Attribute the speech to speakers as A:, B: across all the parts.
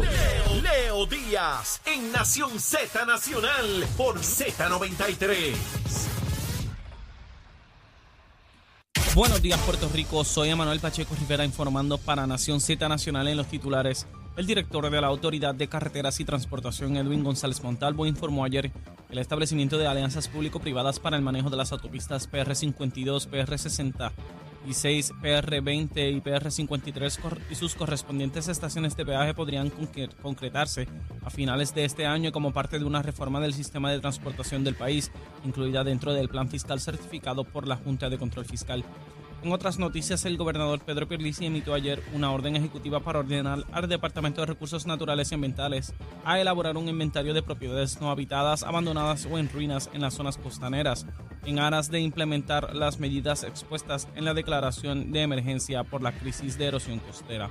A: Leo, Leo Díaz en Nación Z Nacional por Z93.
B: Buenos días Puerto Rico, soy Emanuel Pacheco Rivera informando para Nación Z Nacional en los titulares. El director de la Autoridad de Carreteras y Transportación, Edwin González Montalvo, informó ayer el establecimiento de alianzas público-privadas para el manejo de las autopistas PR52, PR60 y 6, PR20 y PR53 y sus correspondientes estaciones de peaje podrían concretarse a finales de este año como parte de una reforma del sistema de transportación del país, incluida dentro del plan fiscal certificado por la Junta de Control Fiscal. En otras noticias, el gobernador Pedro Pierluisi emitió ayer una orden ejecutiva para ordenar al Departamento de Recursos Naturales y Ambientales a elaborar un inventario de propiedades no habitadas, abandonadas o en ruinas en las zonas costaneras, en aras de implementar las medidas expuestas en la declaración de emergencia por la crisis de erosión costera.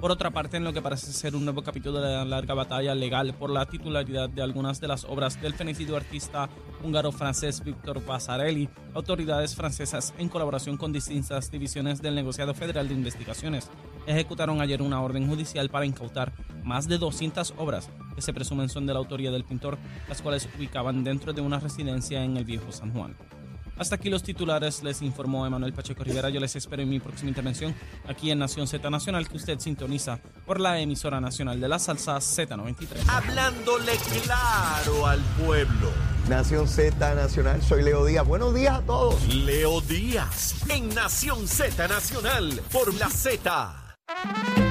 B: Por otra parte, en lo que parece ser un nuevo capítulo de la larga batalla legal por la titularidad de algunas de las obras del fenecido artista húngaro-francés Víctor Vasarely, autoridades francesas, en colaboración con distintas divisiones del negociado federal de investigaciones, ejecutaron ayer una orden judicial para incautar más de 200 obras que se presumen son de la autoría del pintor, las cuales ubicaban dentro de una residencia en el viejo San Juan. Hasta aquí los titulares, les informó Emanuel Pacheco Rivera. Yo les espero en mi próxima intervención aquí en Nación Z Nacional, que usted sintoniza por la emisora nacional de la salsa Z93.
A: Hablándole claro al pueblo.
C: Nación Z Nacional, soy Leo Díaz. Buenos días a todos.
A: Leo Díaz en Nación Z Nacional por la Z.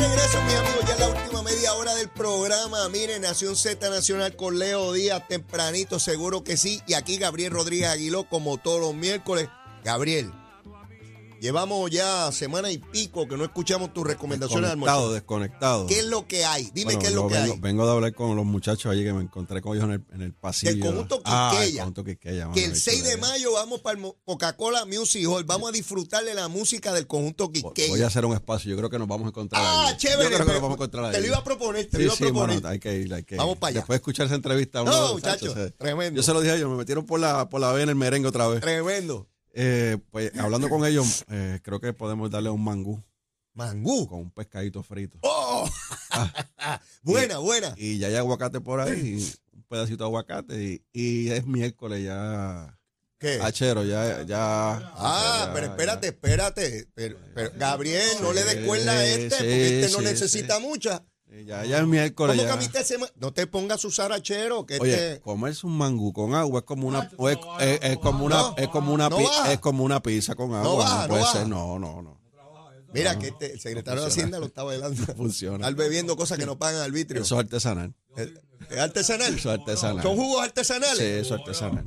C: Regreso, mi amigo, ya en la última media hora del programa. Miren, Nación Z Nacional con Leo Díaz, tempranito, seguro que sí. Y aquí Gabriel Rodríguez Aguiló, como todos los miércoles. Gabriel, Llevamos ya semana y pico que no escuchamos tus recomendaciones
D: Desconectado, desconectado.
C: ¿Qué es lo que hay? Dime qué es lo que
D: vengo,
C: hay.
D: Vengo de hablar con los muchachos allí que me encontré con ellos en el, en el pasillo.
C: Del conjunto
D: Ah, el conjunto
C: que el 6 de mayo vamos para el Coca-Cola Music Hall. Vamos a disfrutar de la música del conjunto
D: Voy
C: Quisqueya.
D: a hacer un espacio. Yo creo que nos vamos a encontrar
C: Ah,
D: ahí.
C: chévere.
D: Yo creo que nos vamos a encontrar ahí.
C: Te lo iba a proponer, te
D: sí,
C: lo iba a
D: sí,
C: proponer.
D: mano, hay que ir, hay que ir.
C: Vamos para allá.
D: Después de escuchar esa entrevista.
C: No,
D: uno,
C: muchacho,
D: se-
C: tremendo.
D: Yo se lo dije a ellos, me metieron por la, por la vena el merengue otra vez.
C: Tremendo.
D: Eh, pues hablando con ellos, eh, creo que podemos darle un mangú
C: Mangú.
D: con un pescadito frito.
C: ¡Oh! buena, buena.
D: Y ya hay aguacate por ahí, y un pedacito de aguacate. Y, y es miércoles ya.
C: ¿Qué?
D: Achero, ya. ya
C: Ah,
D: ya-
C: pero espérate, espérate. Pero, pero, Gabriel, no le des cuerda a este,
D: Sí,
C: porque este no
D: sí,
C: necesita mucha.
D: Eh, Ya, ya es miércoles.
C: ¿Cómo que
D: ya.
C: a mí te se me- No te pongas a usar achero, que
D: Oye,
C: este...
D: comerse un mangú con agua es como una es, es- es como una
C: No,
D: es como una
C: no
D: es como una pizza con agua, no,
C: baja, no
D: puede ser, no, no, no.
C: Mira, que este, el secretario de. Hacienda lo está bailando.
D: funciona.
C: Al bebiendo cosas que no pagan arbitrio.
D: Eso es artesanal.
C: ¿Es es artesanal?
D: Eso es artesanal.
C: ¿Son jugos
D: Sí,
C: artesanales?
D: eso es artesanal.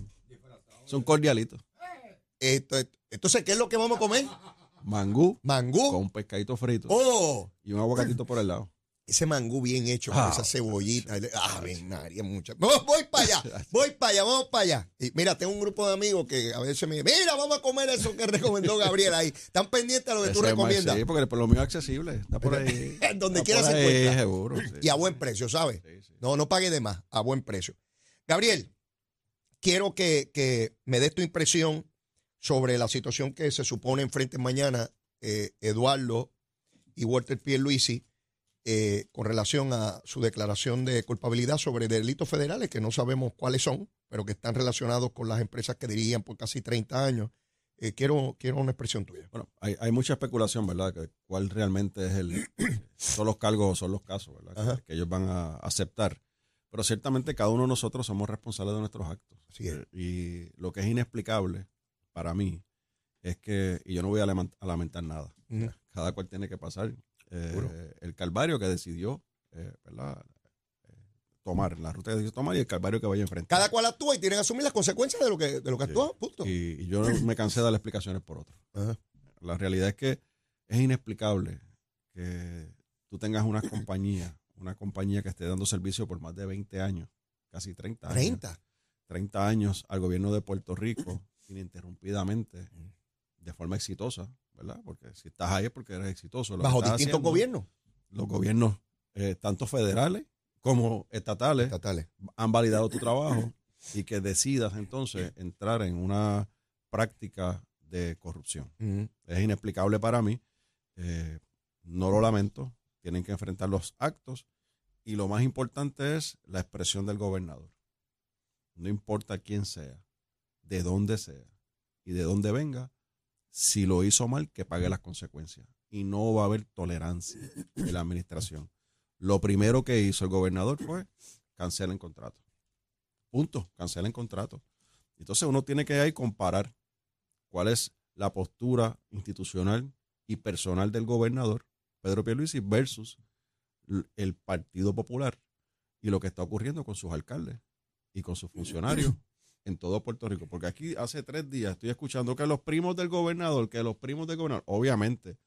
D: Son cordialitos.
C: Esto- entonces, ¿qué es lo que vamos a comer?
D: Mangú
C: Mangú.
D: con un pescadito frito
C: Oh,
D: y un aguacatito por el lado.
C: Ese mangú bien hecho con
D: Ah,
C: esa cebollita. Ah, ven, María, mucha. Voy, voy para allá, voy para allá, vamos para allá. Y mira, tengo un grupo de amigos que a veces me dicen, mira, vamos a comer eso que recomendó Gabriel ahí. Están pendientes a lo que tú
D: Ese
C: recomiendas.
D: Sí, porque por lo mío es accesible. Está por ahí.
C: Donde
D: Está
C: quiera se encuentra.
D: seguro. sí.
C: Y a buen precio, ¿sabes?
D: Sí, sí.
C: No, no pague de más, a buen precio. Gabriel, quiero que, que me des tu impresión sobre la situación que se supone enfrente mañana eh, Eduardo y Walter Pierluisi eh, con relación a su declaración de culpabilidad sobre delitos federales que no sabemos cuáles son, pero que están relacionados con las empresas que dirigían por casi 30 años. Eh, quiero, quiero una expresión tuya.
D: Bueno, hay, hay mucha especulación, ¿verdad? Que cuál realmente es el. son los cargos o son los casos, ¿verdad? Que, que ellos van a aceptar. Pero ciertamente cada uno de nosotros somos responsables de nuestros actos.
C: Así es.
D: Y lo que es inexplicable para mí es que, y yo no voy a lament- a lamentar nada, cada cual tiene que pasar eh, el calvario que decidió, eh, ¿verdad? Eh, tomar, la ruta que decidió tomar y el calvario que vaya a enfrentar.
C: Cada cual actúa y tiene que asumir las consecuencias de lo que, de lo que
D: Sí.
C: actúa, punto.
D: Y, y yo me cansé de dar explicaciones por otro.
C: Ajá.
D: La realidad es que es inexplicable que tú tengas una compañía, una compañía que esté dando servicio por más de 20 años, casi 30 años.
C: 30.
D: 30 años al gobierno de Puerto Rico ininterrumpidamente, de forma exitosa, ¿verdad? Porque si estás ahí es porque eres exitoso. Lo
C: Bajo distintos
D: haciendo,
C: gobiernos
D: Los gobiernos, eh, tanto federales como estatales,
C: estatales.
D: han validado tu trabajo y que decidas entonces entrar en una práctica de corrupción. Es inexplicable para mí. eh, no lo lamento. tienen que enfrentar los actos y lo más importante es la expresión del gobernador. No importa quién sea, de dónde sea y de dónde venga, si lo hizo mal, que pague las consecuencias. Y no va a haber tolerancia de la administración. Lo primero que hizo el gobernador fue cancelar el contrato. Punto, cancela el contrato. Entonces uno tiene que ahí comparar cuál es la postura institucional y personal del gobernador, Pedro Pierluisi, versus el Partido Popular y lo que está ocurriendo con sus alcaldes y con sus funcionarios en todo Puerto Rico. Porque aquí hace tres días estoy escuchando que los primos del gobernador, que los primos del gobernador, obviamente,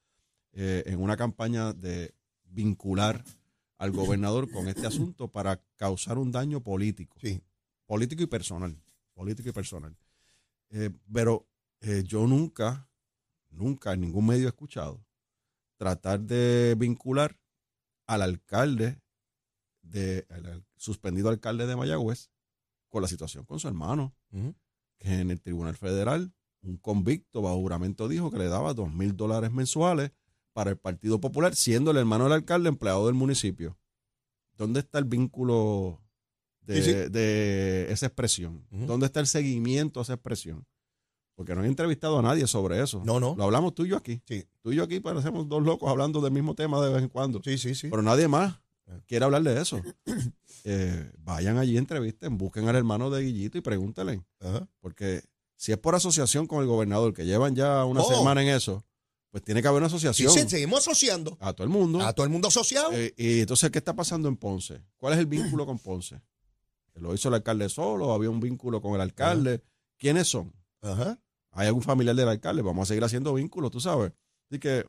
D: eh, en una campaña de vincular al gobernador con este asunto para causar un daño político.
C: Sí.
D: Político y personal. Político y personal. Eh, pero eh, yo nunca, nunca en ningún medio he escuchado tratar de vincular al alcalde, de, al suspendido alcalde de Mayagüez, con la situación con su hermano, que en el Tribunal Federal un convicto bajo juramento dijo que le daba dos mil dólares mensuales para el Partido Popular, siendo el hermano del alcalde empleado del municipio. ¿Dónde está el vínculo de, esa expresión? ¿Dónde está el seguimiento a esa expresión? Porque no he entrevistado a nadie sobre eso.
C: No, no.
D: Lo hablamos tú y yo aquí.
C: Sí.
D: Tú y yo aquí parecemos dos locos hablando del mismo tema de vez en cuando.
C: Sí, sí, sí.
D: Pero nadie más quiere hablar de eso. Eh, vayan allí, entrevisten, busquen al hermano de Guillito y pregúntenle. Porque si es por asociación con el gobernador, que llevan ya una
C: Oh.
D: semana en eso, pues tiene que haber una asociación
C: sí, seguimos asociando.
D: a todo el mundo.
C: A todo el mundo asociado.
D: Eh, y entonces, ¿qué está pasando en Ponce? ¿Cuál es el vínculo con Ponce? ¿Lo hizo el alcalde solo? ¿Había un vínculo con el alcalde? ¿Quiénes son?
C: Ajá.
D: ¿Hay algún familiar del alcalde? Vamos a seguir haciendo vínculos, tú sabes. Así que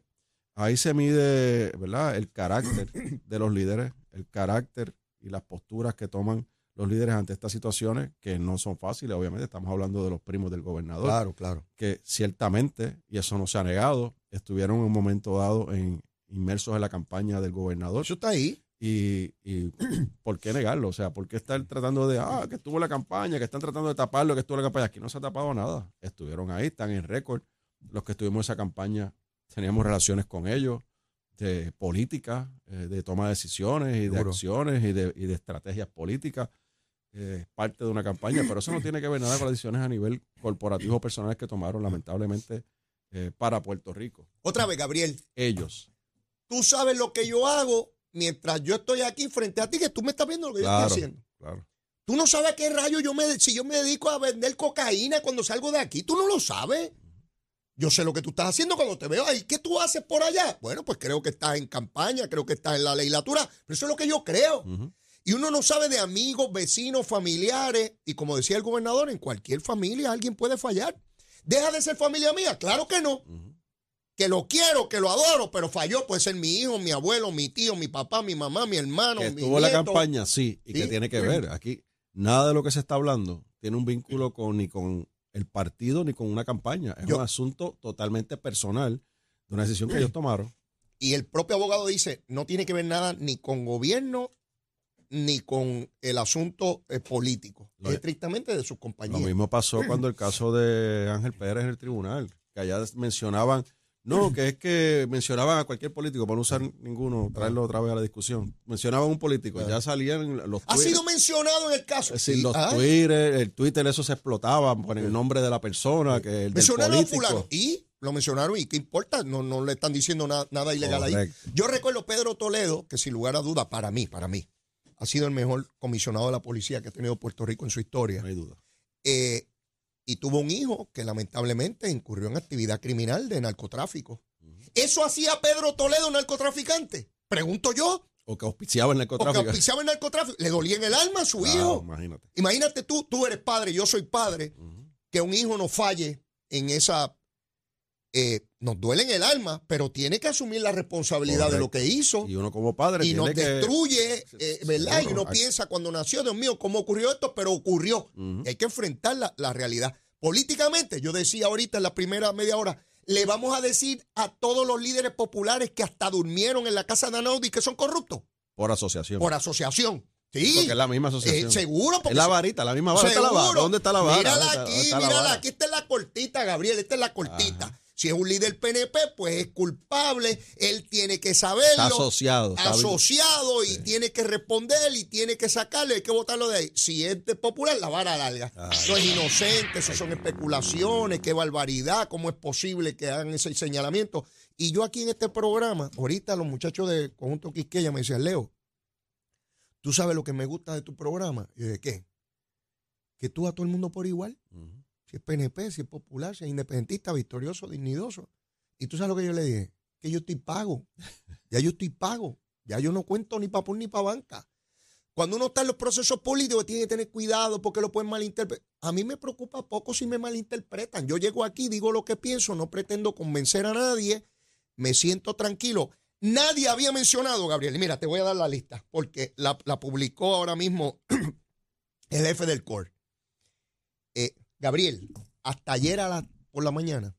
D: ahí se mide, ¿verdad? El carácter de los líderes, el carácter y las posturas que toman los líderes ante estas situaciones que no son fáciles. Obviamente estamos hablando de los primos del gobernador,
C: Claro, claro.
D: que ciertamente, y eso no se ha negado, estuvieron en un momento dado en, inmersos en la campaña del gobernador.
C: Eso está ahí.
D: Y, y ¿por qué negarlo? O sea, ¿por qué estar tratando de, ah, que estuvo la campaña, que están tratando de taparlo, que estuvo la campaña? Aquí no se ha tapado nada. Estuvieron ahí, están en récord. Los que estuvimos en esa campaña teníamos relaciones con ellos, de política, eh, de toma de decisiones y de acciones y de, y de estrategias políticas. Eh, Es parte de una campaña, pero eso no tiene que ver nada con las decisiones a nivel corporativo o personales que tomaron, lamentablemente, eh, para Puerto Rico.
C: Otra vez, Gabriel.
D: Ellos.
C: Tú sabes lo que yo hago mientras yo estoy aquí frente a ti, que tú me estás viendo lo que yo estoy haciendo.
D: Claro.
C: Tú no sabes a qué rayo yo me, si yo me dedico a vender cocaína cuando salgo de aquí. Tú no lo sabes. Yo sé lo que tú estás haciendo cuando te veo ahí. ¿Qué tú haces por allá? Bueno, pues creo que estás en campaña, creo que estás en la legislatura, pero eso es lo que yo creo. Y uno no sabe de amigos, vecinos, familiares. Y como decía el gobernador, en cualquier familia alguien puede fallar. ¿Deja de ser familia mía? Claro que no. Que lo quiero, que lo adoro, pero falló. Puede ser mi hijo, mi abuelo, mi tío, mi papá, mi mamá, mi hermano,
D: Que
C: mi
D: estuvo en la
C: nieto.
D: campaña, sí, y que
C: Sí.
D: tiene que ver. Aquí nada de lo que se está hablando tiene un vínculo con ni con el partido ni con una campaña. Es
C: Yo-
D: un asunto totalmente personal de una decisión que ellos tomaron.
C: Y el propio abogado dice, no tiene que ver nada ni con gobierno ni con el asunto eh, político.
D: Lo-
C: es estrictamente de sus
D: Lo
C: compañías.
D: mismo pasó cuando el caso de Ángel Pérez en el tribunal, que allá mencionaban, no, que es que mencionaban a cualquier político, para no usar ninguno, traerlo otra vez a la discusión. Mencionaban a un político, ya salían los
C: Ha sido mencionado en el caso.
D: Es decir, los
C: ah,
D: Twitter, el Twitter, eso se explotaba por el nombre de la persona, que el del
C: Mencionaron a
D: político.
C: fulano. Y lo mencionaron y qué importa, no, no le están diciendo na- nada ilegal ahí. Yo recuerdo Pedro Toledo, que sin lugar a duda, para mí, para mí, ha sido el mejor comisionado de la policía que ha tenido Puerto Rico en su historia.
D: No hay duda.
C: Eh, y tuvo un hijo que lamentablemente incurrió en actividad criminal de narcotráfico. ¿Eso hacía Pedro Toledo narcotraficante? Pregunto yo.
D: O que auspiciaba el
C: O que
D: narcotráfico.
C: auspiciaba el narcotráfico. Le dolía en el alma a su
D: Claro,
C: hijo.
D: Imagínate.
C: Imagínate tú, tú eres padre, yo soy padre, que un hijo no falle en esa... eh, nos duele en el alma, pero tiene que asumir la responsabilidad de lo que hizo
D: Y uno como padre
C: y nos
D: que...
C: destruye, eh, ¿verdad? Y uno piensa cuando nació, Dios mío, ¿cómo ocurrió esto? Pero ocurrió. Hay que enfrentar la, la realidad. Políticamente, yo decía ahorita en la primera media hora, le vamos a decir a todos los líderes populares que hasta durmieron en la casa de Anaudi que son corruptos
D: Por asociación.
C: por asociación. Sí,
D: Porque es la misma
C: eh,
D: asociación.
C: seguro. porque
D: es la varita, la misma vara. ¿Dónde está la vara?
C: Seguro.
D: ¿Dónde está?
C: Mírala
D: ¿Dónde está-
C: aquí,
D: está
C: mírala aquí. Esta es la cortita, Gabriel. Esta es la cortita. Si es un líder PNP, pues es culpable, él tiene que saberlo.
D: Está asociado. está bien.
C: asociado y tiene que responder y tiene que sacarlo, hay que votarlo de ahí. Si es de popular, la vara larga. No es inocente, eso son especulaciones, qué barbaridad, cómo es posible que hagan ese señalamiento. Y yo aquí en este programa, ahorita los muchachos de Conjunto Quisqueya me decían, Leo, ¿tú sabes lo que me gusta de tu programa? Y yo, ¿de qué? Que tú a todo el mundo por igual. Si es PNP, si es popular, si es independentista, victorioso, dignidoso. Y tú sabes lo que yo le dije, que yo estoy pago. Ya yo estoy pago. Ya yo no cuento ni para PUN ni para banca. Cuando uno está en los procesos políticos, tiene que tener cuidado porque lo pueden malinterpretar. A mí me preocupa poco si me malinterpretan. Yo llego aquí, digo lo que pienso, no pretendo convencer a nadie, me siento tranquilo. Nadie había mencionado, Gabriel, mira, te voy a dar la lista, porque la, la publicó ahora mismo el jefe del CORE. Gabriel, hasta ayer a la- por la mañana,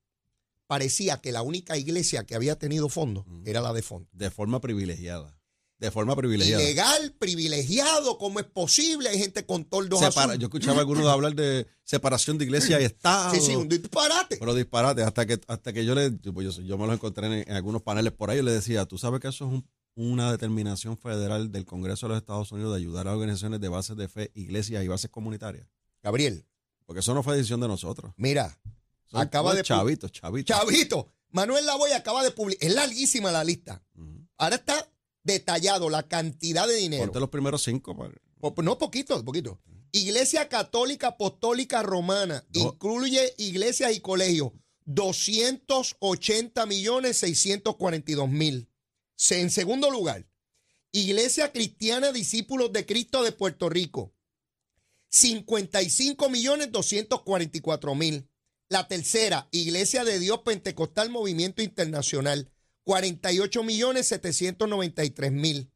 C: parecía que la única iglesia que había tenido fondos era la de fondo.
D: De forma privilegiada. De forma privilegiada.
C: Ilegal, privilegiado, ¿cómo es posible? Hay gente con toldos
D: Separa- yo escuchaba a algunos hablar de separación de iglesia y Estado.
C: Sí, sí, un disparate.
D: Pero disparate, hasta que, hasta que yo le, yo, pues yo, yo me los encontré en, en algunos paneles por ahí, yo le decía, tú sabes que eso es un- una determinación federal del Congreso de los Estados Unidos de ayudar a organizaciones de bases de fe, iglesias y bases comunitarias.
C: Gabriel,
D: Porque eso no fue decisión de nosotros.
C: mira,
D: Son
C: acaba de...
D: chavitos.
C: Chavito, Manuel Lavoy acaba de publicar, es larguísima la lista. Ahora está detallado la cantidad de dinero.
D: Ponte los primeros cinco. pa-
C: Po- No, poquito, poquito. Iglesia Católica Apostólica Romana
D: No.
C: incluye iglesias y colegios. 280 millones 642 mil. En segundo lugar, Iglesia Cristiana Discípulos de Cristo de Puerto Rico. 55 millones 244 mil. La tercera, Iglesia de Dios Pentecostal Movimiento Internacional. 48 millones 793 mil.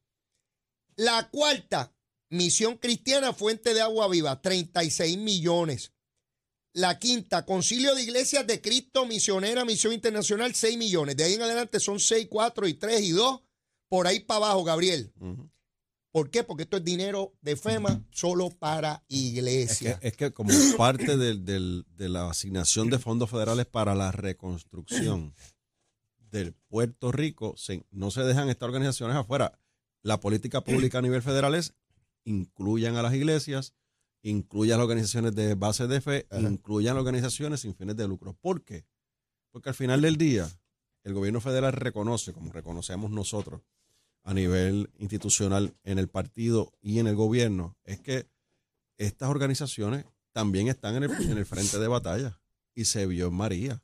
C: La cuarta, Misión Cristiana Fuente de Agua Viva, 36 millones. La quinta, Concilio de Iglesias de Cristo Misionera Misión Internacional, 6 millones. De ahí en adelante son 6, 4 y 3 y 2. Por ahí para abajo, Gabriel.
D: Ujú.
C: ¿Por qué? Porque esto es dinero de FEMA solo para
D: Es
C: iglesia.
D: que, es que como parte del- del- de la asignación de fondos federales para la reconstrucción de Puerto Rico, se- no se dejan estas organizaciones afuera. La política pública a nivel federal es incluyan a las iglesias, incluyan las organizaciones de base de fe,
C: Ajá.
D: incluyan las organizaciones sin fines de lucro. ¿Por qué? Porque al final del día, el gobierno federal reconoce, como reconocemos nosotros a nivel institucional en el partido y en el gobierno, es que estas organizaciones también están en el, en el frente de batalla y se vio en María.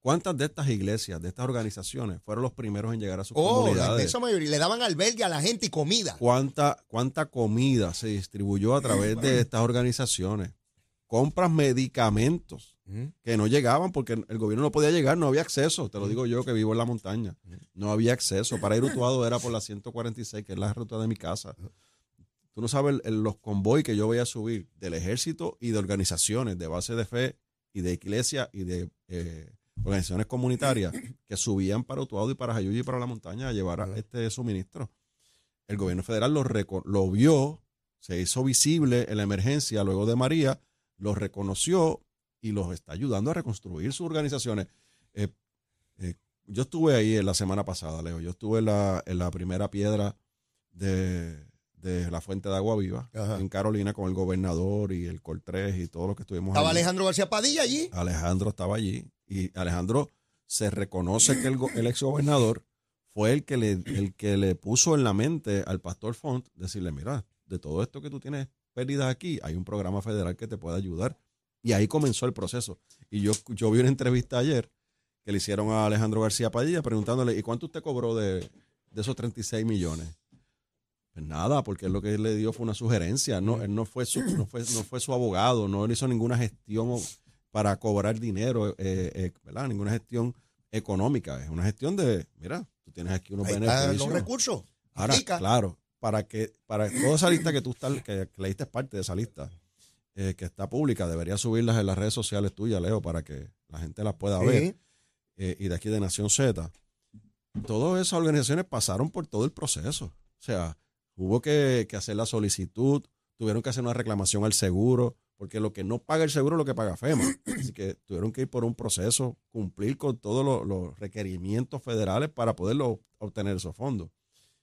D: ¿Cuántas de estas iglesias, de estas organizaciones, fueron los primeros en llegar a sus
C: Oh, la
D: comunidades?
C: inmensa mayoría. Le daban albergue a la gente y comida.
D: ¿Cuánta, ¿Cuánta comida se distribuyó a través de estas organizaciones? Compras medicamentos que no llegaban porque el gobierno no podía llegar, no había acceso. Te lo digo yo que vivo en la montaña. No había acceso. Para ir a Utuado era por la 146, que es la ruta de mi casa. Tú no sabes el- los convoy que yo voy a subir del ejército y de organizaciones de base de fe y de iglesia y de eh, organizaciones comunitarias que subían para Utuado y para Jayuya y para la montaña a llevar a este suministro. El gobierno federal lo, lo vio, se hizo visible en la emergencia luego de María, lo reconoció y los está ayudando a reconstruir sus organizaciones. Eh, eh, yo estuve ahí en la semana pasada, Leo. Yo estuve en la, en la primera piedra de, de la fuente de agua viva
C: Ajá.
D: en Carolina con el gobernador y el Coltrés y todos los que estuvimos
C: Estaba
D: allí.
C: Alejandro García Padilla allí.
D: Alejandro estaba allí y Alejandro se reconoce que el, el ex gobernador fue el que, le, el que le puso en la mente al pastor Font decirle, mira, de todo esto que tú tienes pérdidas aquí, hay un programa federal que te puede ayudar. Y ahí comenzó el proceso. Y yo, yo vi una entrevista ayer que le hicieron a Alejandro García Padilla preguntándole, ¿y cuánto usted cobró de, de esos 36 millones? Pues nada, porque lo que él le dio fue una sugerencia. No, él no fue su, no fue, no fue su abogado, no él hizo ninguna gestión para cobrar dinero, eh, eh, ¿verdad? Ninguna gestión económica. Es una gestión de, mira, tú tienes aquí unos
C: Ahí están los
D: beneficios.
C: recursos.
D: Ahora,
C: Aplica.
D: claro, para que, para toda esa lista que tú estás, que, que leíste parte de esa lista, eh, que está pública, deberías subirlas en las redes sociales tuyas, Leo, para que la gente las pueda ver. Eh, y de aquí de Nación Z. Todas esas organizaciones pasaron por todo el proceso. O sea, hubo que, que hacer la solicitud, tuvieron que hacer una reclamación al seguro, porque lo que no paga el seguro es lo que paga FEMA. Así que tuvieron que ir por un proceso, cumplir con todos los, los requerimientos federales para poderlo obtener esos fondos.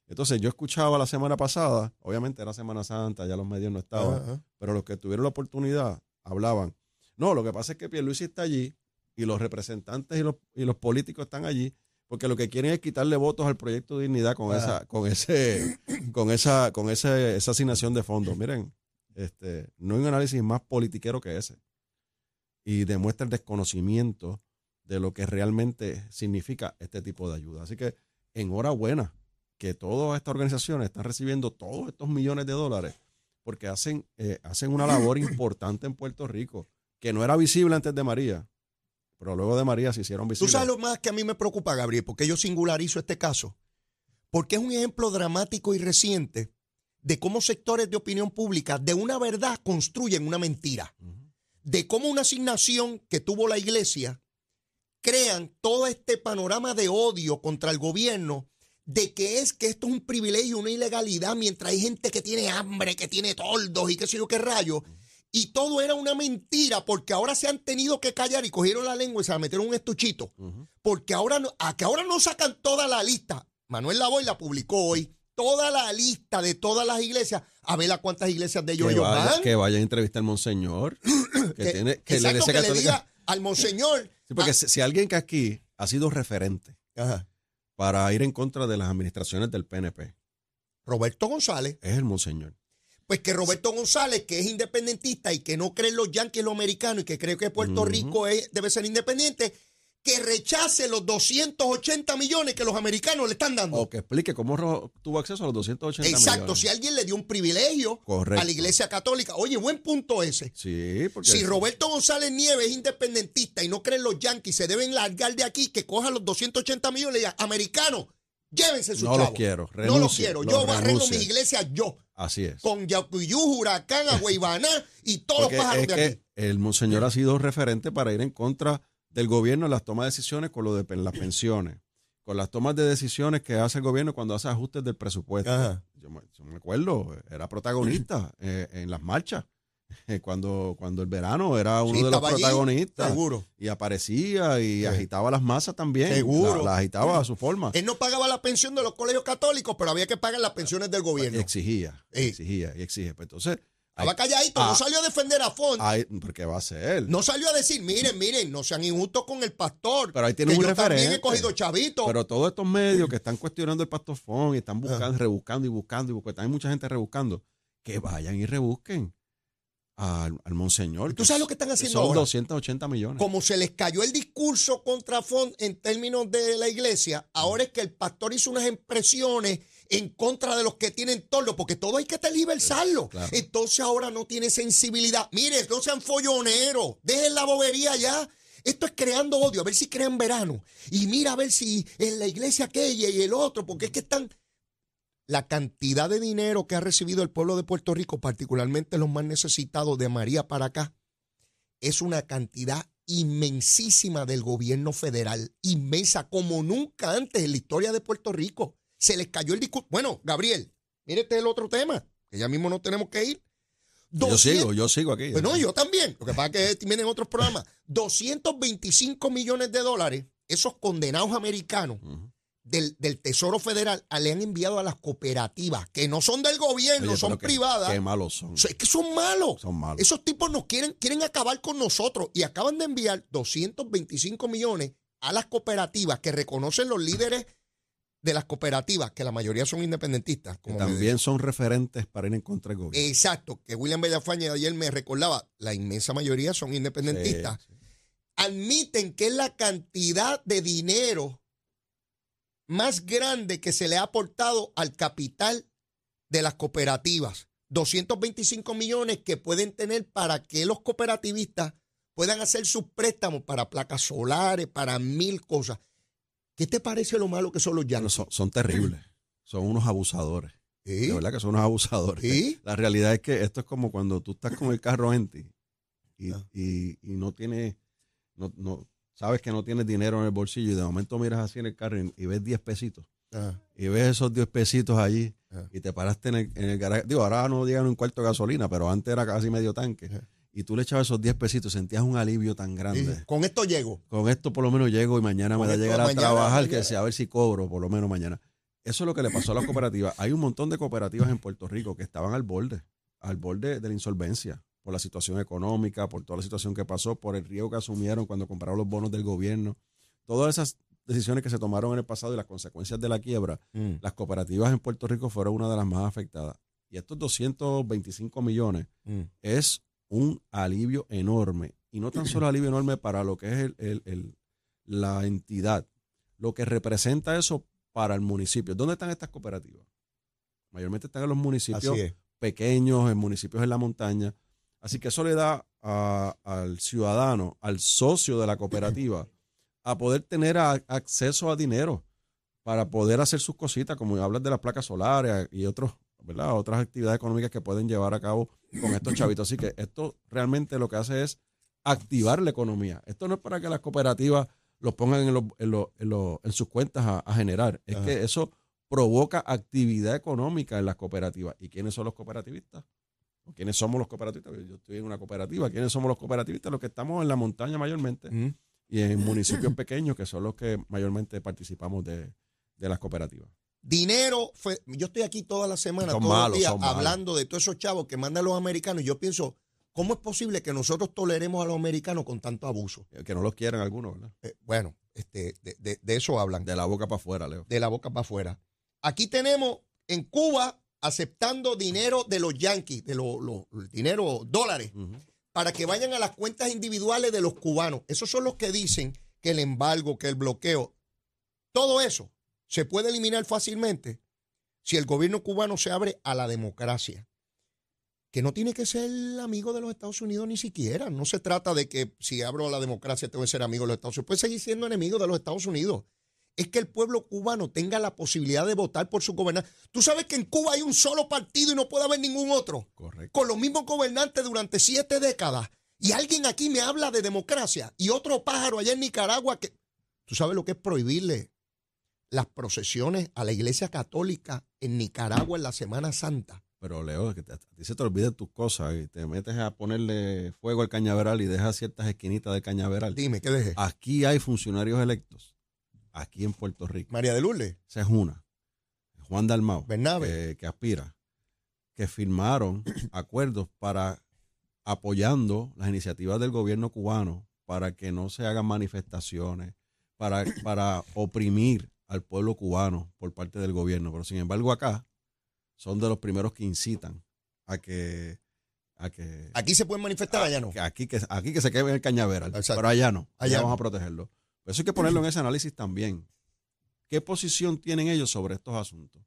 D: Entonces yo escuchaba la semana pasada, obviamente era Semana Santa, ya los medios no estaban, pero los que tuvieron la oportunidad hablaban. No, lo que pasa es que Pierluisi está allí y los representantes y los, y los políticos están allí porque lo que quieren es quitarle votos al proyecto de dignidad con esa, con ese, con esa, con ese, esa asignación de fondos. Miren, este, no hay un análisis más politiquero que ese. Y demuestra el desconocimiento de lo que realmente significa este tipo de ayuda. Así que enhorabuena que todas estas organizaciones están recibiendo todos estos millones de dólares porque hacen, eh, hacen una labor importante en Puerto Rico que no era visible antes de María, pero luego de María se hicieron
C: Tú
D: visibles.
C: sabes lo más que a mí me preocupa, Gabriel, porque yo singularizo este caso. Porque es un ejemplo dramático y reciente de cómo sectores de opinión pública de una verdad construyen una mentira. De cómo una asignación que tuvo la iglesia crean todo este panorama de odio contra el gobierno de que es que esto es un privilegio, una ilegalidad, mientras hay gente que tiene hambre, que tiene toldos y qué sé yo qué rayo. Y todo era una mentira porque ahora se han tenido que callar y cogieron la lengua y se la metieron un estuchito. Porque ahora no, a que ahora no sacan toda la lista. Manuel Lavoy la publicó hoy. Toda la lista de todas las iglesias. A ver a cuántas iglesias de ellos
D: que,
C: ellos
D: vaya,
C: van.
D: que vaya a entrevistar al monseñor. Que,
C: Que-
D: tiene, que
C: exacto,
D: la iglesia
C: que le
D: católica-
C: diga al monseñor.
D: Sí, porque
C: ah,
D: si, si alguien que aquí ha sido referente
C: ajá,
D: para ir en contra de las administraciones del PNP
C: Roberto González.
D: es el monseñor.
C: Pues que Roberto González, que es independentista y que no cree en los yanquis los americanos y que cree que Puerto. Rico es- debe ser independiente, que rechace los 280 millones que los americanos le están dando.
D: O que explique cómo tuvo acceso a los 280
C: Exacto,
D: millones.
C: si alguien le dio un privilegio
D: Correcto.
C: a la iglesia católica. Oye, buen punto ese.
D: Sí, porque
C: Si Roberto González Nieves es independentista y no cree en los yanquis, se deben largar de aquí, que coja los 280 millones y diga, americanos, llévense su
D: No los
C: chavo.
D: quiero,
C: No los
D: renuncie,
C: quiero.
D: los
C: Yo
D: renuncie.
C: mis iglesias yo.
D: así es.
C: Con Yacuyú, Huracán, Agüeybaná y todos
D: Porque
C: los pájaros
D: es
C: de
D: que
C: aquí.
D: el monseñor ha sido referente para ir en contra del gobierno en las tomas de decisiones con lo de las pensiones, con las tomas de decisiones que hace el gobierno cuando hace ajustes del presupuesto. Yo, me, yo me acuerdo, era protagonista eh, en las marchas. Eh, Cuando, cuando el verano era uno
C: Sí,
D: de los
C: allí,
D: protagonistas
C: Seguro.
D: y aparecía y
C: Sí.
D: agitaba las masas también.
C: Seguro.
D: La, la agitaba a su forma.
C: Él no pagaba la pensión de los colegios católicos, pero había que pagar las pensiones del gobierno.
D: Exigía,
C: Sí.
D: exigía y exige. Pues entonces,
C: Estaba calladito,
D: Ah.
C: no salió a defender a Font.
D: porque va a ser.
C: No salió a decir, miren, miren, no sean injustos con el pastor.
D: Pero ahí tiene
C: que
D: un
C: yo también he
D: referente.
C: cogido chavito.
D: Pero todos estos medios que están cuestionando el pastor Fon y están buscando, rebuscando y buscando, y buscando, hay mucha gente rebuscando, que vayan y rebusquen al, al monseñor.
C: ¿Tú sabes lo que están haciendo
D: Son
C: ahora?
D: 280 millones.
C: Como se les cayó el discurso contra Font en términos de la iglesia, ahora es que el pastor hizo unas impresiones en contra de los que tienen tordo, porque todo hay que tergiversarlo.
D: Claro.
C: Entonces ahora no tiene sensibilidad. Mire, no sean folloneros, dejen la bobería ya. Esto es creando odio, a ver si crean verano. Y mira a ver si en la iglesia aquella y el otro, porque es que están... La cantidad de dinero que ha recibido el pueblo de Puerto Rico, particularmente los más necesitados de María para acá, es una cantidad inmensísima del gobierno federal, inmensa, como nunca antes en la historia de Puerto Rico. Se les cayó el discurso. Bueno, Gabriel, mire este es el otro tema, que ya mismo no tenemos que ir.
D: yo
C: 200
D: sigo, yo sigo aquí.
C: Bueno, yo también. Lo que pasa es que vienen otros programas. 225 millones de dólares, esos condenados americanos del, del Tesoro Federal ah, le han enviado a las cooperativas, que no son del gobierno,
D: Oye,
C: son
D: qué-
C: privadas.
D: Qué malos son.
C: Es que son malos.
D: Son malos.
C: Esos tipos nos quieren, quieren acabar con nosotros y acaban de enviar 225 millones a las cooperativas que reconocen los líderes de las cooperativas, que la mayoría son independentistas. Como
D: también son referentes para ir en contra del gobierno.
C: Exacto, que William Bellafaña ayer me recordaba, la inmensa mayoría son independentistas.
D: Sí, sí.
C: Admiten que es la cantidad de dinero más grande que se le ha aportado al capital de las cooperativas. 225 millones que pueden tener para que los cooperativistas puedan hacer sus préstamos para placas solares, para mil cosas. ¿Qué te parece lo malo que son los llanos?
D: son, son terribles. Son unos abusadores.
C: ¿Sí?
D: De verdad que son unos abusadores. La realidad es que esto es como cuando tú estás con el carro empty y,
C: Ah.
D: y, y no tienes, no, no, sabes que no tienes dinero en el bolsillo y de momento miras así en el carro y, y ves 10 pesitos
C: Ah,
D: y ves esos 10 pesitos allí
C: Ah.
D: y te paraste en el, en el garaje. Digo, ahora no llegan un cuarto de gasolina, pero antes era casi medio tanque. Y tú le echabas esos 10 pesitos, sentías un alivio tan grande.
C: Sí, Con esto llego.
D: Con esto por lo menos llego y mañana
C: Con
D: me da llegar a trabajar,
C: mañana.
D: que sea a ver si cobro por lo menos mañana. Eso es lo que le pasó a las cooperativas. Hay un montón de cooperativas en Puerto Rico que estaban al borde, al borde de la insolvencia, por la situación económica, por toda la situación que pasó, por el riesgo que asumieron cuando compraron los bonos del gobierno. Todas esas decisiones que se tomaron en el pasado y las consecuencias de la quiebra,
C: Mm.
D: las cooperativas en Puerto Rico fueron una de las más afectadas. Y estos 225 millones
C: Mm.
D: es un alivio enorme. Y no tan solo alivio enorme para lo que es el- el- el- la entidad, lo que representa eso para el municipio. ¿Dónde están estas cooperativas? Mayormente están en los municipios pequeños, en municipios en la montaña. Así que eso le da a- al ciudadano, al socio de la cooperativa, a poder tener a- acceso a dinero para poder hacer sus cositas, como hablas de las placas solares y otros, ¿verdad? otras actividades económicas que pueden llevar a cabo con estos chavitos. Así que esto realmente lo que hace es activar la economía. Esto no es para que las cooperativas los pongan en, los- en los- en los- en sus cuentas a, a generar. Es
C: Ajá.
D: que eso provoca actividad económica en las cooperativas. ¿Y quiénes son los cooperativistas? ¿O ¿Quiénes somos los cooperativistas? Yo estoy en una cooperativa. ¿Quiénes somos los cooperativistas? Los que estamos en la montaña mayormente
C: Mm.
D: y en municipios pequeños que son los que mayormente participamos de, de las cooperativas.
C: Dinero, fue- yo estoy aquí toda la semana,
D: Son
C: todos los días,
D: malos.
C: hablando de todos esos chavos que mandan los americanos. Y yo pienso, ¿cómo es posible que nosotros toleremos a los americanos con tanto abuso?
D: Que no los quieran algunos, ¿verdad?
C: Eh, bueno, este, de, de- de eso hablan,
D: De la boca para afuera, Leo.
C: de la boca para afuera. Aquí tenemos en Cuba aceptando dinero de los yanquis, de los los- dinero, dólares, para que vayan a las cuentas individuales de los cubanos. Esos son los que dicen que el embargo, que el bloqueo, todo eso se puede eliminar fácilmente si el gobierno cubano se abre a la democracia. Que no tiene que ser amigo de los Estados Unidos ni siquiera. No se trata de que si abro a la democracia tengo que ser amigo de los Estados Unidos. Puede seguir siendo enemigo de los Estados Unidos. Es que el pueblo cubano tenga la posibilidad de votar por su gobernante. Tú sabes que en Cuba hay un solo partido y no puede haber ningún otro
D: Correcto.
C: con los mismos gobernantes durante siete décadas. Y alguien aquí me habla de democracia y otro pájaro allá en Nicaragua que... ¿Tú sabes lo que es prohibirle las procesiones a la iglesia católica en Nicaragua en la Semana Santa?
D: Pero Leo, que te- a ti se te olvidan tus cosas y te metes a ponerle fuego al cañaveral y dejas ciertas esquinitas del cañaveral.
C: Dime, ¿qué dejé?
D: Aquí hay funcionarios electos, aquí en Puerto Rico.
C: María de Lourdes,
D: Esa es una. Juan Dalmau,
C: Bernabe.
D: que, que aspira, que firmaron acuerdos para apoyando las iniciativas del gobierno cubano para que no se hagan manifestaciones, para, para oprimir al pueblo cubano por parte del gobierno. Pero sin embargo acá son de los primeros que incitan a que... A que
C: Aquí se pueden manifestar, allá no.
D: aquí, que, aquí que se quede en el cañaveral,
C: Exacto.
D: pero allá no. Allá,
C: Allá
D: vamos
C: no.
D: a protegerlo. Pero eso hay que ponerlo en ese análisis también. ¿Qué posición tienen ellos sobre estos asuntos?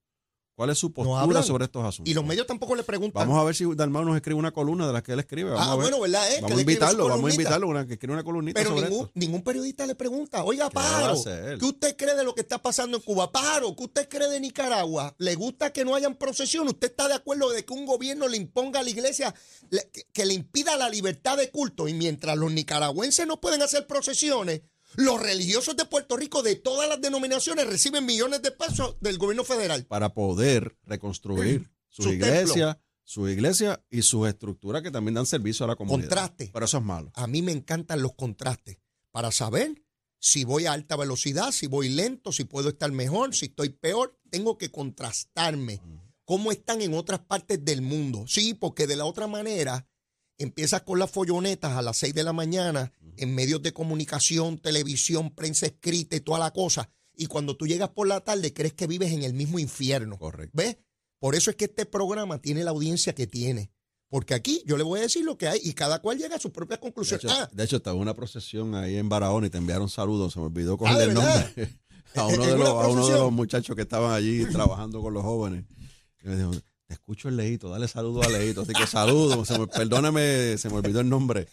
D: ¿Cuál es su postura sobre estos asuntos?
C: Y los medios tampoco le preguntan.
D: Vamos a ver si Dalmau nos escribe una columna de las que él escribe. Vamos
C: ah,
D: a ver.
C: bueno, ¿verdad? Eh?
D: Vamos a invitarlo, vamos a invitarlo una, que escribe una columnita
C: Pero
D: sobre
C: ningún,
D: esto.
C: ningún periodista le pregunta, oiga,
D: ¿Qué
C: Pájaro? ¿qué usted cree de lo que está pasando en Cuba? Pájaro, ¿qué usted cree de Nicaragua? ¿Le gusta que no hayan procesión? ¿Usted está de acuerdo de que un gobierno le imponga a la iglesia le- que, que le impida la libertad de culto? Y mientras los nicaragüenses no pueden hacer procesiones, los religiosos de Puerto Rico de todas las denominaciones reciben millones de pesos del gobierno federal.
D: Para poder reconstruir sus
C: Su
D: iglesias, su iglesia y sus estructuras que también dan servicio a la comunidad.
C: Contraste.
D: Pero eso es malo.
C: A mí me encantan los contrastes para saber si voy a alta velocidad, si voy lento, si puedo estar mejor, si estoy peor. Tengo que contrastarme. ¿Cómo están en otras partes del mundo? Sí, porque de la otra manera empiezas con las follonetas a las 6 de la mañana en medios de comunicación, televisión, prensa escrita y toda la cosa. Y cuando tú llegas por la tarde crees que vives en el mismo infierno.
D: Correcto.
C: ¿Ves? Por eso es que este programa tiene la audiencia que tiene. Porque aquí yo le voy a decir lo que hay y cada cual llega a sus propias
D: De
C: conclusiones.
D: hecho,
C: ah,
D: de hecho, estaba una procesión ahí en Barahona y te enviaron saludos. Se me olvidó
C: Ah,
D: cogerle
C: ¿de
D: el nombre a
C: ¿En
D: uno, de los, a uno de los muchachos que estaban allí trabajando con los jóvenes. Y me dijo, te escucho el leíto, dale saludo a leíto. Así que saludo, se me- perdóname, se me olvidó el nombre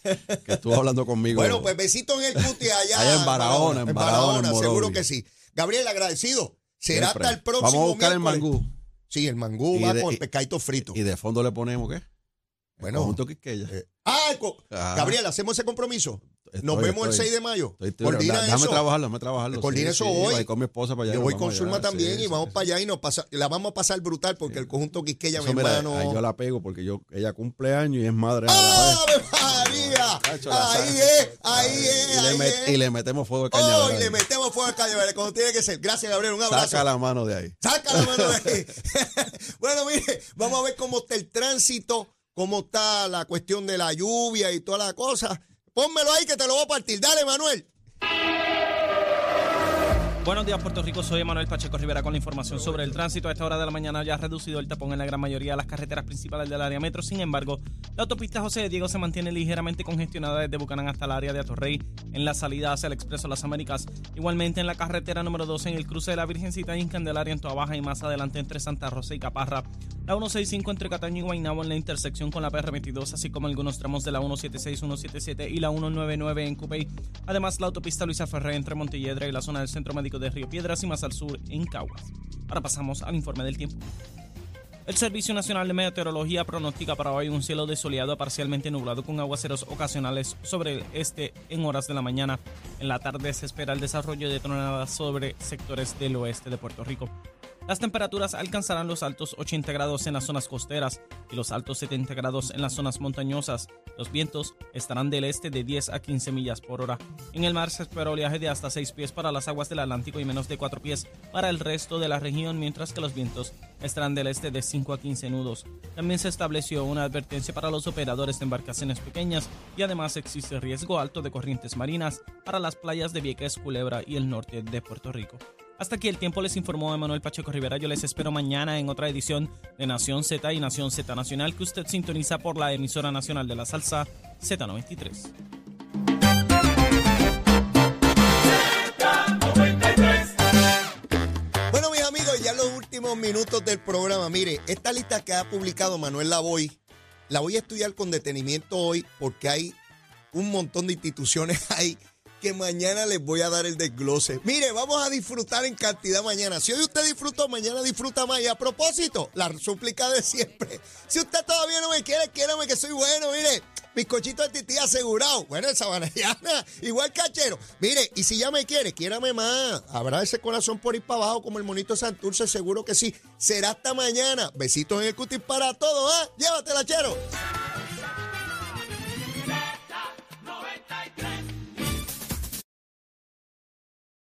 D: que estuvo hablando conmigo.
C: Bueno, pues besitos en el cuti allá.
D: Allá en Barahona, en Barahona, en
C: seguro
D: Morovi.
C: que sí. Gabriel, agradecido. Será
D: Siempre.
C: hasta el próximo
D: Vamos a buscar el mangú.
C: Sí, el mangú
D: Y
C: va
D: de-
C: con
D: y-
C: el pescadito frito.
D: Y de fondo le ponemos, ¿qué?
C: Bueno,
D: Conjunto Quisqueya.
C: eh, ah, co-
D: Ah.
C: Gabriel, ¿hacemos ese compromiso? Nos
D: Estoy-
C: vemos el
D: estoy-
C: 6 de mayo.
D: Estoy-
C: Coordina
D: da- déjame
C: eso.
D: trabajarlo, déjame trabajarlo.
C: Coordina eso hoy.
D: Voy con mi esposa para allá.
C: Yo voy con Zulma también
D: sí,
C: y vamos
D: sí,
C: para
D: sí.
C: allá y nos pasa, la vamos a pasar brutal porque el conjunto Quisqueya, mi
D: Eso, mira,
C: hermano.
D: ahí yo la pego porque yo, ella cumple años y es madre.
C: ¡Ave María!
D: La
C: Ahí es, ahí es,
D: y, le
C: ahí es.
D: y le metemos fuego al
C: Oh,
D: cañaveral.
C: y le metemos fuego al cañaveral, como tiene que ser. Gracias, Gabriel. Un abrazo.
D: Saca la mano de ahí.
C: Saca la mano de ahí. bueno, mire, vamos a ver cómo está el tránsito, cómo está la cuestión de la lluvia y toda la cosa. Pónmelo ahí que te lo voy a partir. Dale, Manuel.
B: Buenos días, Puerto Rico. Soy Manuel Pacheco Rivera con la información sobre el tránsito. A esta hora de la mañana ya ha reducido el tapón en la gran mayoría de las carreteras principales del área metro. Sin embargo, la autopista José de Diego se mantiene ligeramente congestionada desde Bucanán hasta el área de Atorrey en la salida hacia el Expreso Las Américas. Igualmente en la carretera número 12 en el cruce de la Virgencita y en Candelaria en Toa Baja y más adelante entre Santa Rosa y Caparra. La 165 entre Cataño y Guaynabo en la intersección con la PR22, así como algunos tramos de la 176, 177 y la 199 en Cupey. Además, la autopista Luisa Ferré entre Montelledra y la zona del Centro Médico de Río Piedras y más al sur en Caguas. Ahora pasamos al informe del tiempo. El Servicio Nacional de Meteorología pronostica para hoy un cielo desoleado parcialmente nublado con aguaceros ocasionales sobre el este en horas de la mañana. En la tarde se espera el desarrollo de tronadas sobre sectores del oeste de Puerto Rico. Las temperaturas alcanzarán los altos 80 grados en las zonas costeras y los altos 70 grados en las zonas montañosas. Los vientos estarán del este de 10 a 15 millas por hora. En el mar se espera oleaje de hasta 6 pies para las aguas del Atlántico y menos de 4 pies para el resto de la región, mientras que los vientos estarán del este de 5 a 15 nudos. También se estableció una advertencia para los operadores de embarcaciones pequeñas y además existe riesgo alto de corrientes marinas para las playas de Vieques, Culebra y el norte de Puerto Rico. Hasta aquí el tiempo les informó Emanuel Pacheco Rivera. Yo les espero mañana en otra edición de Nación Z y Nación Z Nacional que usted sintoniza por la emisora nacional de la salsa Z93.
C: Bueno, mis amigos, ya los últimos minutos del programa, mire, esta lista que ha publicado Manuel Lavoy, la voy a estudiar con detenimiento hoy porque hay un montón de instituciones ahí que mañana les voy a dar el desglose. Mire, vamos a disfrutar en cantidad mañana. Si hoy usted disfrutó, mañana disfruta más. Y a propósito, la súplica de siempre. Si usted todavía no me quiere, quiérame que soy bueno, mire. Bizcochito de tití asegurado. Bueno, el sabanayana, igual cachero. Mire, y si ya me quiere, quiérame más. Habrá ese corazón por ir para abajo como el monito Santurce, seguro que sí. Será hasta mañana. Besitos en el cutis para todos, ¿ah? Llévatela, chero.